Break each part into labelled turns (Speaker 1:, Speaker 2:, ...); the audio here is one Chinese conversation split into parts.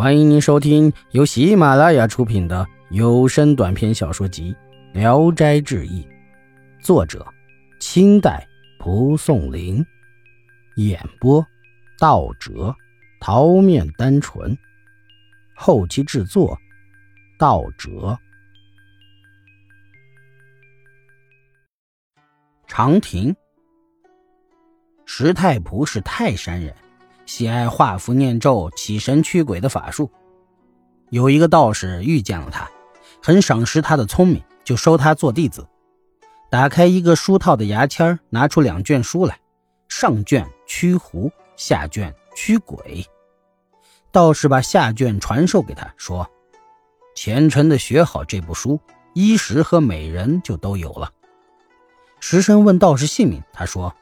Speaker 1: 欢迎您收听由喜马拉雅出品的有声短篇小说集《聊斋志异》，作者：清代蒲松龄，演播：道哲、桃面单纯，后期制作：道哲。长亭，石太仆是泰山人。喜爱画符念咒、起神驱鬼的法术。有一个道士遇见了他，很赏识他的聪明，就收他做弟子。打开一个书套的牙签，拿出两卷书来，上卷驱狐，下卷驱鬼。道士把下卷传授给他，说：“虔诚的学好这部书，衣食和美人就都有了。”石生问道士姓名，他说。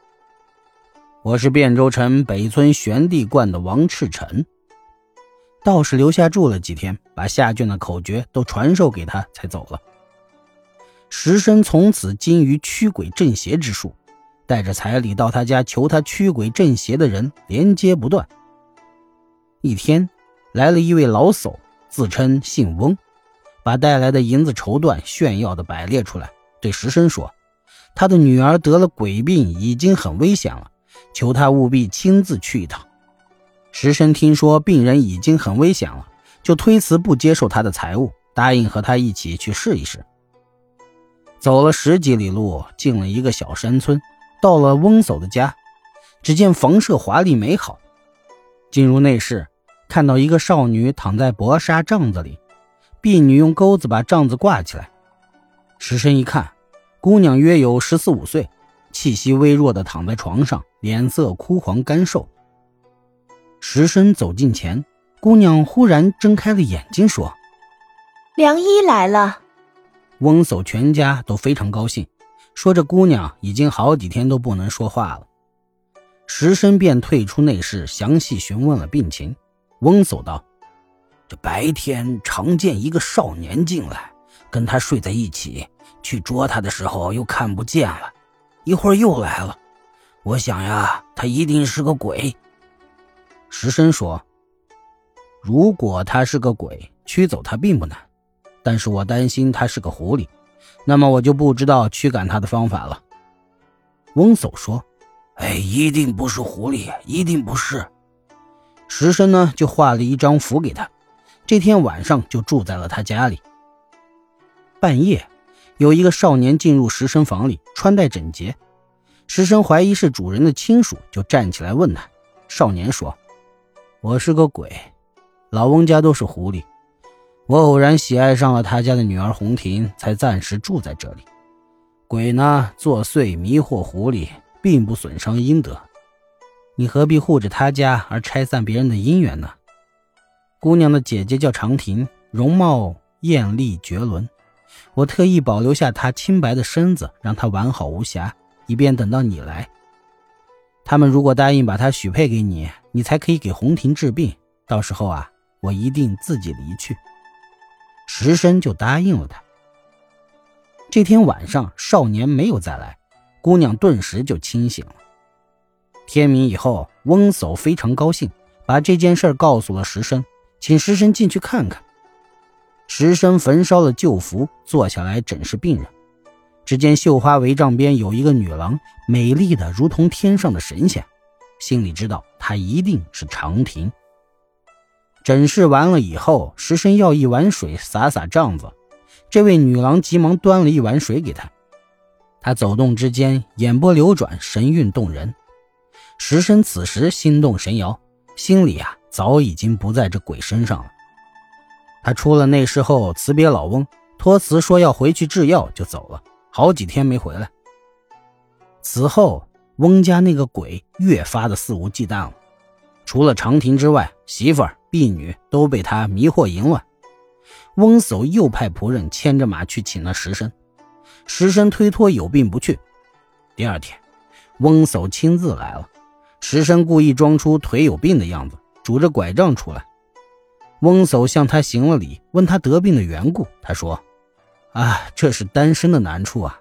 Speaker 1: 我是汴州城北村玄帝观的王赤臣。道士留下住了几天，把下卷的口诀都传授给他，才走了。石生从此精于驱鬼镇邪之术，带着彩礼到他家求他驱鬼镇邪的人连接不断。一天，来了一位老叟，自称姓翁，把带来的银子绸缎炫耀的摆列出来，对石生说：“他的女儿得了鬼病，已经很危险了。”求他务必亲自去一趟。石生听说病人已经很危险了，就推辞不接受他的财物，答应和他一起去试一试。走了十几里路，进了一个小山村，到了翁叟的家，只见房舍华丽美好。进入内室，看到一个少女躺在薄纱帐子里，婢女用钩子把帐子挂起来。石生一看，姑娘约有十四五岁。气息微弱的躺在床上，脸色枯黄干瘦。石生走近前，姑娘忽然睁开了眼睛，说：“
Speaker 2: 良医来了。”
Speaker 1: 翁叟全家都非常高兴，说这姑娘已经好几天都不能说话了。石生便退出内室，详细询问了病情。翁叟道：“这白天常见一个少年进来，跟他睡在一起，去捉他的时候又看不见了。”一会儿又来了，我想呀，他一定是个鬼。石生说：“如果他是个鬼，驱走他并不难，但是我担心他是个狐狸，那么我就不知道驱赶他的方法了。”翁叟说：“哎，一定不是狐狸，一定不是。”石生呢，就画了一张符给他，这天晚上就住在了他家里。半夜。有一个少年进入石神房里，穿戴整洁。石神怀疑是主人的亲属，就站起来问他。少年说：“我是个鬼，老翁家都是狐狸。我偶然喜爱上了他家的女儿红婷，才暂时住在这里。鬼呢，作祟迷惑狐狸，并不损伤阴德。你何必护着他家而拆散别人的姻缘呢？”姑娘的姐姐叫长亭，容貌艳丽绝伦。我特意保留下他清白的身子，让他完好无瑕，以便等到你来。他们如果答应把他许配给你，你才可以给红婷治病。到时候啊，我一定自己离去。石生就答应了他。这天晚上，少年没有再来，姑娘顿时就清醒了。天明以后，翁叟非常高兴，把这件事告诉了石生，请石生进去看看。石生焚烧了旧符，坐下来诊视病人。只见绣花帷帐边有一个女郎，美丽的如同天上的神仙，心里知道她一定是长亭。诊视完了以后，石生要一碗水洒洒帐子，这位女郎急忙端了一碗水给他。他走动之间，眼波流转，神韵动人。石生此时心动神摇，心里啊早已经不在这鬼身上了。他出了内室后，辞别老翁，托辞说要回去制药，就走了。好几天没回来。此后，翁家那个鬼越发的肆无忌惮了。除了长亭之外，媳妇儿、婢女都被他迷惑淫乱。翁叟又派仆人牵着马去请了石生，石生推脱有病不去。第二天，翁叟亲自来了，石生故意装出腿有病的样子，拄着拐杖出来。翁叟向他行了礼，问他得病的缘故。他说：“啊，这是单身的难处啊！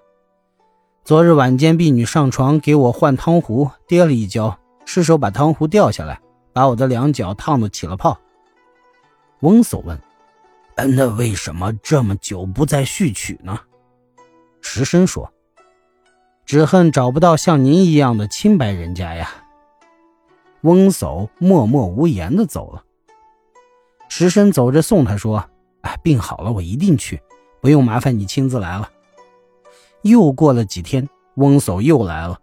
Speaker 1: 昨日晚间，婢女上床给我换汤壶，跌了一跤，失手把汤壶掉下来，把我的两脚烫得起了泡。”翁叟问：“那为什么这么久不再续娶呢？”石生说：“只恨找不到像您一样的清白人家呀。”翁叟默默无言的走了。石生走着送他说：“哎，病好了，我一定去，不用麻烦你亲自来了。”又过了几天，翁叟又来了。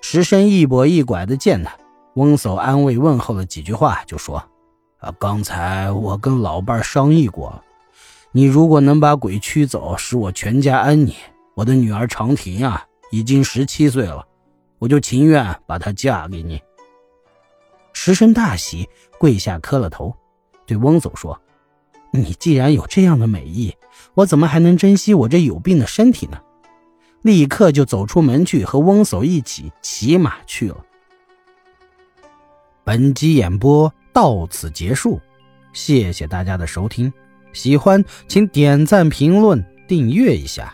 Speaker 1: 石生一跛一拐的见他，翁叟安慰问候了几句话，就说：“啊，刚才我跟老伴商议过了，你如果能把鬼驱走，使我全家安宁，我的女儿长亭啊，已经十七岁了，我就情愿把她嫁给你。”石生大喜，跪下磕了头，对翁叟说：“你既然有这样的美意，我怎么还能珍惜我这有病的身体呢？”立刻就走出门去，和翁叟一起骑马去了。本集演播到此结束，谢谢大家的收听，喜欢请点赞、评论、订阅一下。